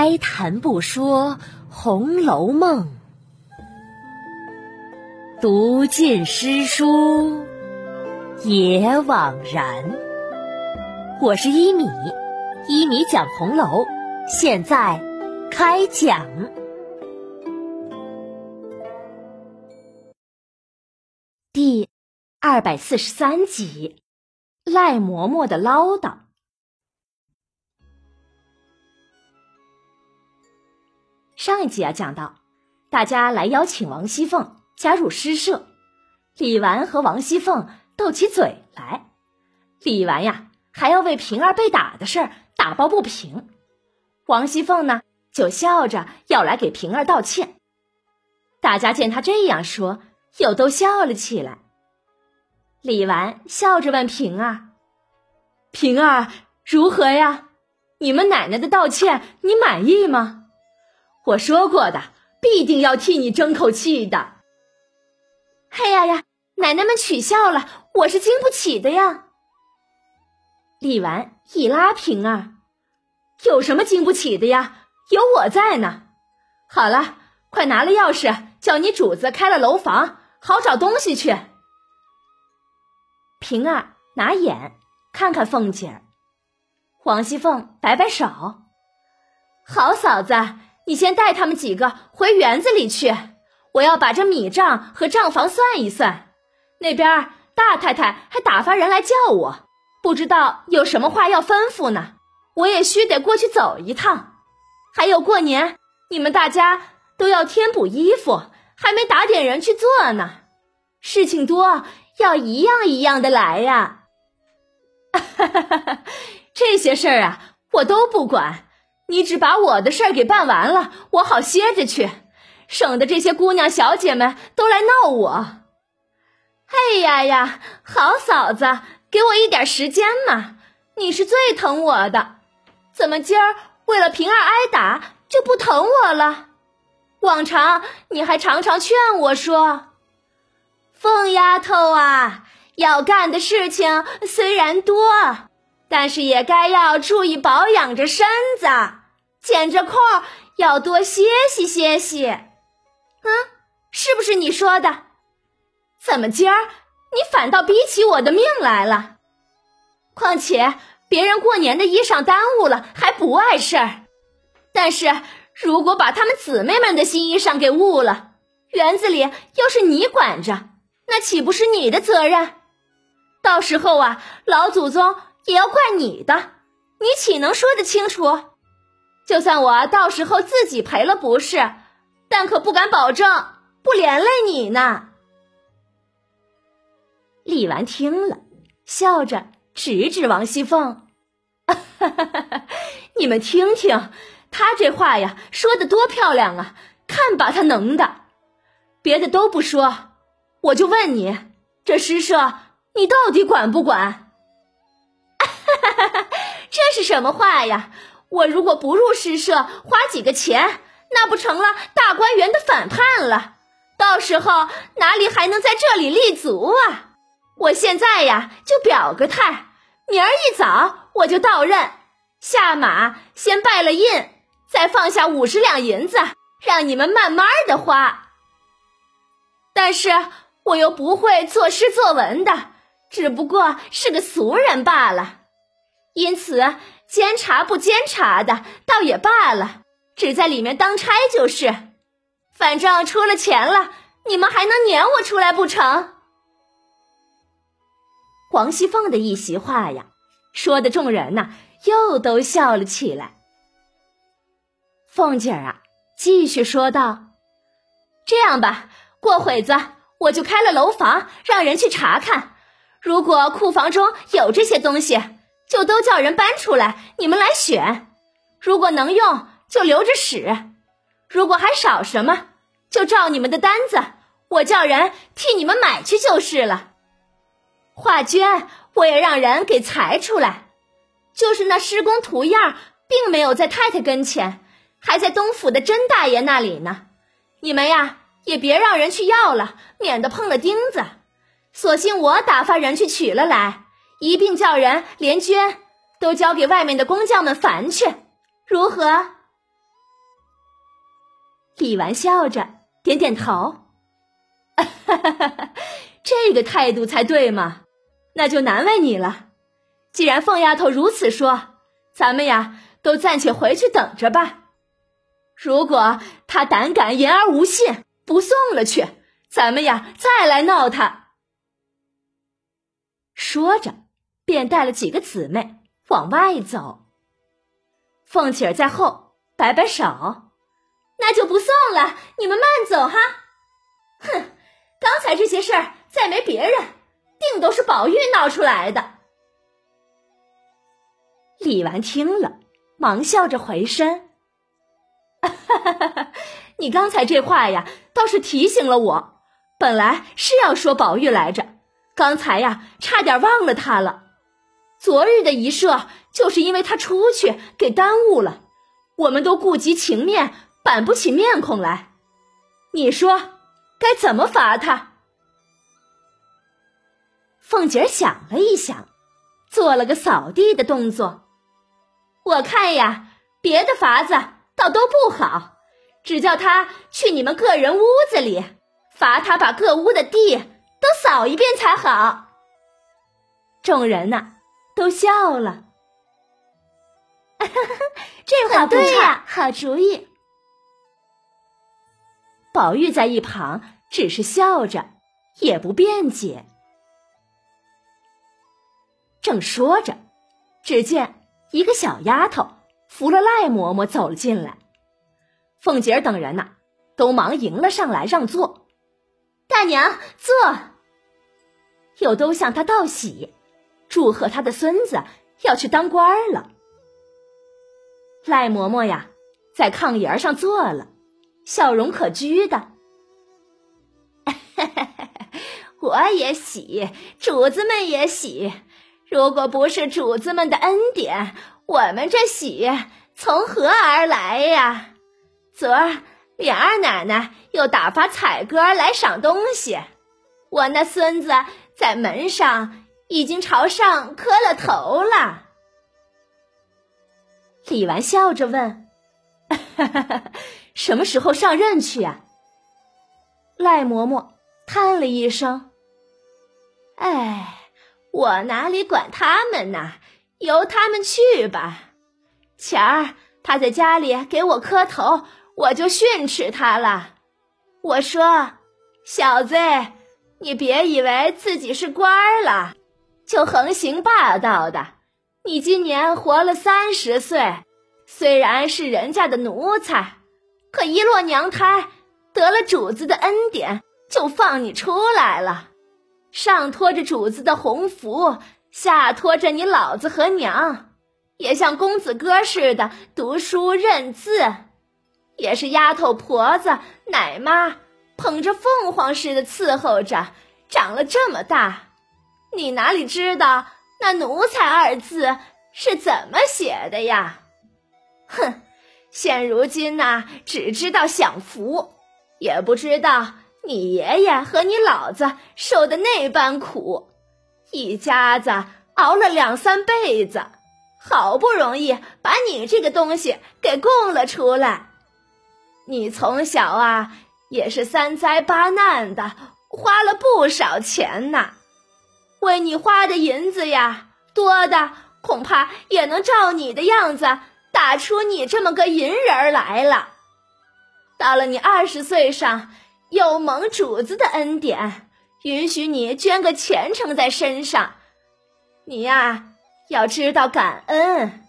哀谈不说《红楼梦》，读尽诗书也枉然。我是一米，一米讲红楼，现在开讲第二百四十三集：赖嬷嬷的唠叨。上一集啊，讲到大家来邀请王熙凤加入诗社，李纨和王熙凤斗起嘴来。李纨呀，还要为平儿被打的事儿打抱不平，王熙凤呢就笑着要来给平儿道歉。大家见他这样说，又都笑了起来。李纨笑着问平儿：“平儿如何呀？你们奶奶的道歉，你满意吗？”我说过的，必定要替你争口气的。哎呀呀，奶奶们取笑了，我是经不起的呀。李纨一拉平儿，有什么经不起的呀？有我在呢。好了，快拿了钥匙，叫你主子开了楼房，好找东西去。平儿拿眼看看凤姐儿，王熙凤摆摆手，好嫂子。你先带他们几个回园子里去，我要把这米账和账房算一算。那边大太太还打发人来叫我，不知道有什么话要吩咐呢。我也须得过去走一趟。还有过年，你们大家都要添补衣服，还没打点人去做呢。事情多，要一样一样的来呀。哈哈哈哈这些事儿啊，我都不管。你只把我的事儿给办完了，我好歇着去，省得这些姑娘小姐们都来闹我。哎呀呀，好嫂子，给我一点时间嘛！你是最疼我的，怎么今儿为了平儿挨打就不疼我了？往常你还常常劝我说：“凤丫头啊，要干的事情虽然多，但是也该要注意保养着身子。”捡着空要多歇息歇息，嗯，是不是你说的？怎么今儿你反倒逼起我的命来了？况且别人过年的衣裳耽误了还不碍事儿，但是如果把他们姊妹们的新衣裳给误了，园子里要是你管着，那岂不是你的责任？到时候啊，老祖宗也要怪你的，你岂能说得清楚？就算我到时候自己赔了不是，但可不敢保证不连累你呢。李纨听了，笑着指指王熙凤：“ 你们听听，他这话呀，说的多漂亮啊！看把他能的，别的都不说，我就问你，这诗社你到底管不管？这是什么话呀？”我如果不入诗社，花几个钱，那不成了大观园的反叛了？到时候哪里还能在这里立足啊？我现在呀，就表个态，明儿一早我就到任，下马先拜了印，再放下五十两银子，让你们慢慢的花。但是我又不会作诗作文的，只不过是个俗人罢了，因此。监察不监察的，倒也罢了，只在里面当差就是。反正出了钱了，你们还能撵我出来不成？王熙凤的一席话呀，说的众人呐又都笑了起来。凤姐儿啊，继续说道：“这样吧，过会子我就开了楼房，让人去查看，如果库房中有这些东西。”就都叫人搬出来，你们来选。如果能用，就留着使；如果还少什么，就照你们的单子，我叫人替你们买去就是了。画绢我也让人给裁出来，就是那施工图样，并没有在太太跟前，还在东府的甄大爷那里呢。你们呀，也别让人去要了，免得碰了钉子。索性我打发人去取了来。一并叫人连绢都交给外面的工匠们烦去，如何？李纨笑着点点头，哈 哈这个态度才对嘛。那就难为你了。既然凤丫头如此说，咱们呀都暂且回去等着吧。如果她胆敢言而无信，不送了去，咱们呀再来闹她。说着，便带了几个姊妹往外走。凤姐儿在后摆摆手：“那就不送了，你们慢走哈。”哼，刚才这些事儿再没别人，定都是宝玉闹出来的。李纨听了，忙笑着回身哈哈哈哈：“ 你刚才这话呀，倒是提醒了我。本来是要说宝玉来着，刚才呀，差点忘了他了。昨日的一射，就是因为他出去给耽误了，我们都顾及情面，板不起面孔来。你说该怎么罚他？”凤姐想了一想，做了个扫地的动作。我看呀，别的法子倒都不好，只叫他去你们个人屋子里，罚他把各屋的地都扫一遍才好。众人呐，都笑了。这话不差，好主意。宝玉在一旁只是笑着，也不辩解。正说着，只见。一个小丫头扶了赖嬷嬷走了进来，凤姐儿等人呐，都忙迎了上来让座。大娘坐，又都向她道喜，祝贺她的孙子要去当官了。赖嬷嬷呀，在炕沿上坐了，笑容可掬的。我也喜，主子们也喜。如果不是主子们的恩典，我们这喜从何而来呀？昨儿琏二奶奶又打发彩哥来赏东西，我那孙子在门上已经朝上磕了头了。李纨笑着问：“ 什么时候上任去呀？”赖嬷嬷叹了一声：“哎。”我哪里管他们呢？由他们去吧。前儿他在家里给我磕头，我就训斥他了。我说：“小子，你别以为自己是官儿了，就横行霸道的。你今年活了三十岁，虽然是人家的奴才，可一落娘胎，得了主子的恩典，就放你出来了。”上托着主子的红福，下托着你老子和娘，也像公子哥似的读书认字，也是丫头婆子奶妈捧着凤凰似的伺候着，长了这么大，你哪里知道那奴才二字是怎么写的呀？哼，现如今呐，只知道享福，也不知道。你爷爷和你老子受的那般苦，一家子熬了两三辈子，好不容易把你这个东西给供了出来。你从小啊也是三灾八难的，花了不少钱呐。为你花的银子呀，多的恐怕也能照你的样子打出你这么个银人来了。到了你二十岁上。有蒙主子的恩典，允许你捐个前程在身上，你呀要知道感恩。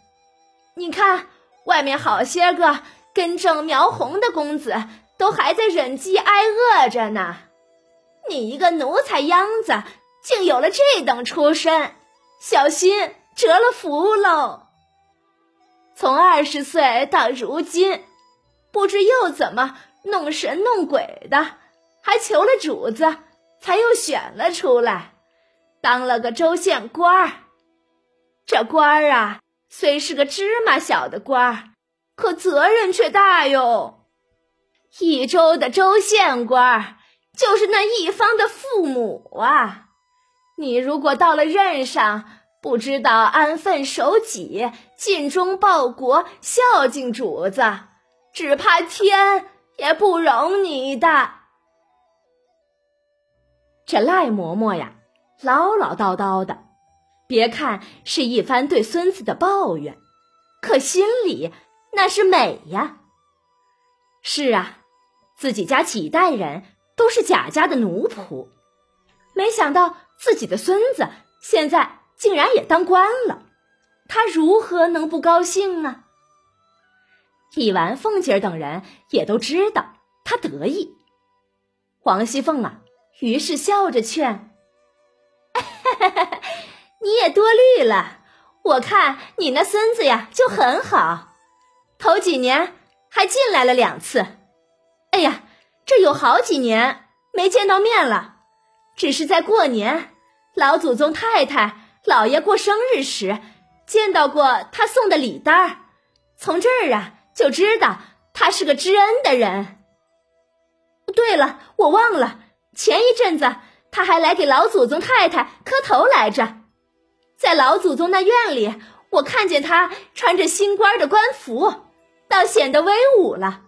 你看外面好些个根正苗红的公子，都还在忍饥挨饿着呢。你一个奴才秧子，竟有了这等出身，小心折了福喽。从二十岁到如今，不知又怎么。弄神弄鬼的，还求了主子，才又选了出来，当了个州县官儿。这官儿啊，虽是个芝麻小的官儿，可责任却大哟。一州的州县官儿，就是那一方的父母啊。你如果到了任上，不知道安分守己、尽忠报国、孝敬主子，只怕天。也不容你的。这赖嬷嬷呀，唠唠叨叨的，别看是一番对孙子的抱怨，可心里那是美呀。是啊，自己家几代人都是贾家的奴仆，没想到自己的孙子现在竟然也当官了，他如何能不高兴呢？李纨、凤姐等人也都知道他得意。王熙凤啊，于是笑着劝：“ 你也多虑了，我看你那孙子呀就很好，头几年还进来了两次。哎呀，这有好几年没见到面了，只是在过年，老祖宗太太、老爷过生日时见到过他送的礼单儿，从这儿啊。”就知道他是个知恩的人。对了，我忘了，前一阵子他还来给老祖宗太太磕头来着，在老祖宗那院里，我看见他穿着新官的官服，倒显得威武了，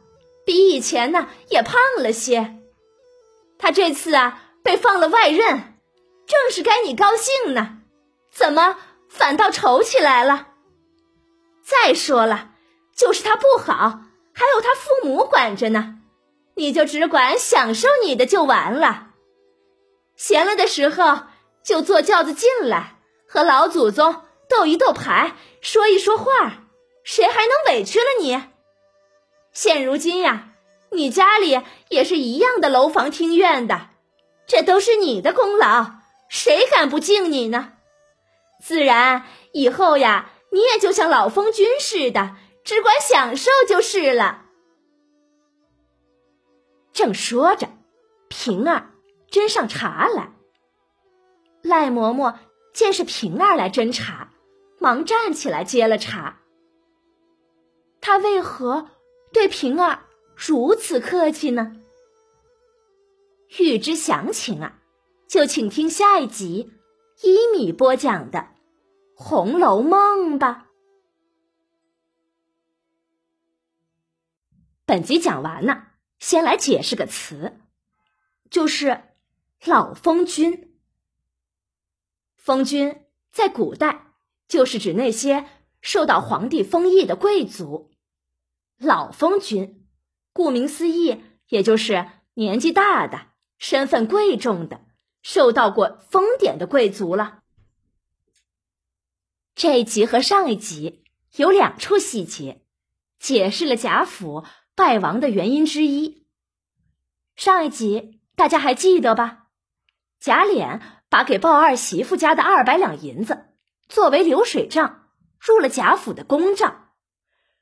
比以前呢也胖了些。他这次啊被放了外任，正是该你高兴呢，怎么反倒愁起来了？再说了。就是他不好，还有他父母管着呢，你就只管享受你的就完了。闲了的时候就坐轿子进来，和老祖宗斗一斗牌，说一说话，谁还能委屈了你？现如今呀，你家里也是一样的楼房厅院的，这都是你的功劳，谁敢不敬你呢？自然以后呀，你也就像老封君似的。只管享受就是了。正说着，平儿斟上茶来。赖嬷嬷见是平儿来斟茶，忙站起来接了茶。他为何对平儿如此客气呢？欲知详情啊，就请听下一集一米播讲的《红楼梦》吧。本集讲完呢，先来解释个词，就是“老封君”。封君在古代就是指那些受到皇帝封邑的贵族。老封君，顾名思义，也就是年纪大的、身份贵重的、受到过封典的贵族了。这一集和上一集有两处细节，解释了贾府。败亡的原因之一。上一集大家还记得吧？贾琏把给鲍二媳妇家的二百两银子作为流水账入了贾府的公账，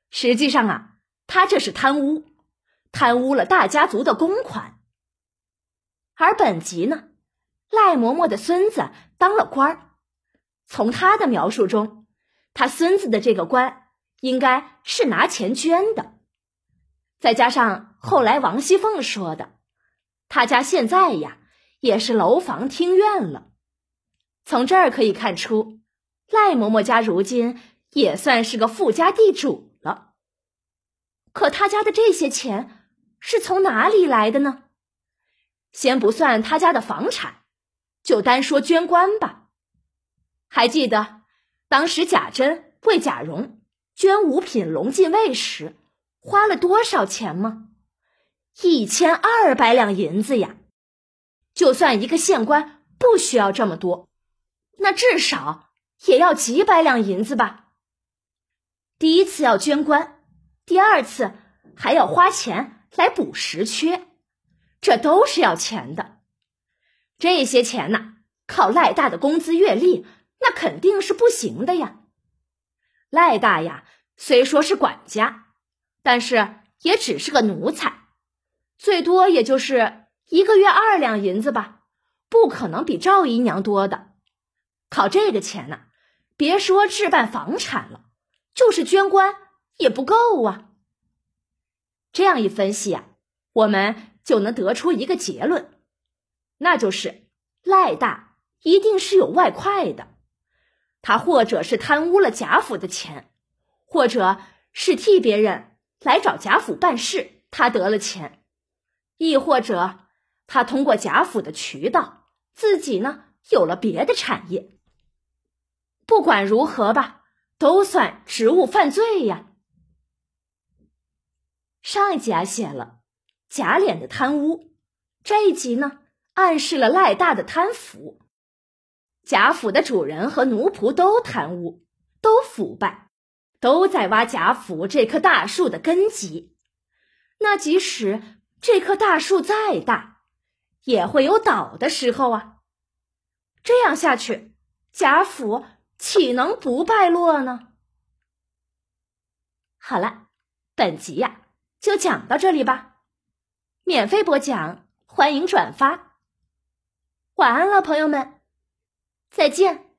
实际上啊，他这是贪污，贪污了大家族的公款。而本集呢，赖嬷嬷的孙子当了官儿，从他的描述中，他孙子的这个官应该是拿钱捐的。再加上后来王熙凤说的，他家现在呀也是楼房厅院了。从这儿可以看出，赖嬷嬷家如今也算是个富家地主了。可他家的这些钱是从哪里来的呢？先不算他家的房产，就单说捐官吧。还记得当时贾珍为贾蓉捐五品龙禁尉时？花了多少钱吗？一千二百两银子呀！就算一个县官不需要这么多，那至少也要几百两银子吧。第一次要捐官，第二次还要花钱来补实缺，这都是要钱的。这些钱呢，靠赖大的工资月例，那肯定是不行的呀。赖大呀，虽说是管家。但是也只是个奴才，最多也就是一个月二两银子吧，不可能比赵姨娘多的。靠这个钱呢，别说置办房产了，就是捐官也不够啊。这样一分析啊，我们就能得出一个结论，那就是赖大一定是有外快的，他或者是贪污了贾府的钱，或者是替别人。来找贾府办事，他得了钱，亦或者他通过贾府的渠道，自己呢有了别的产业。不管如何吧，都算职务犯罪呀。上一集啊写了贾琏的贪污，这一集呢暗示了赖大的贪腐。贾府的主人和奴仆都贪污，都腐败，都在挖贾府这棵大树的根基。那即使这棵大树再大，也会有倒的时候啊！这样下去，贾府岂能不败落呢？好了，本集呀就讲到这里吧。免费播讲，欢迎转发。晚安了，朋友们，再见。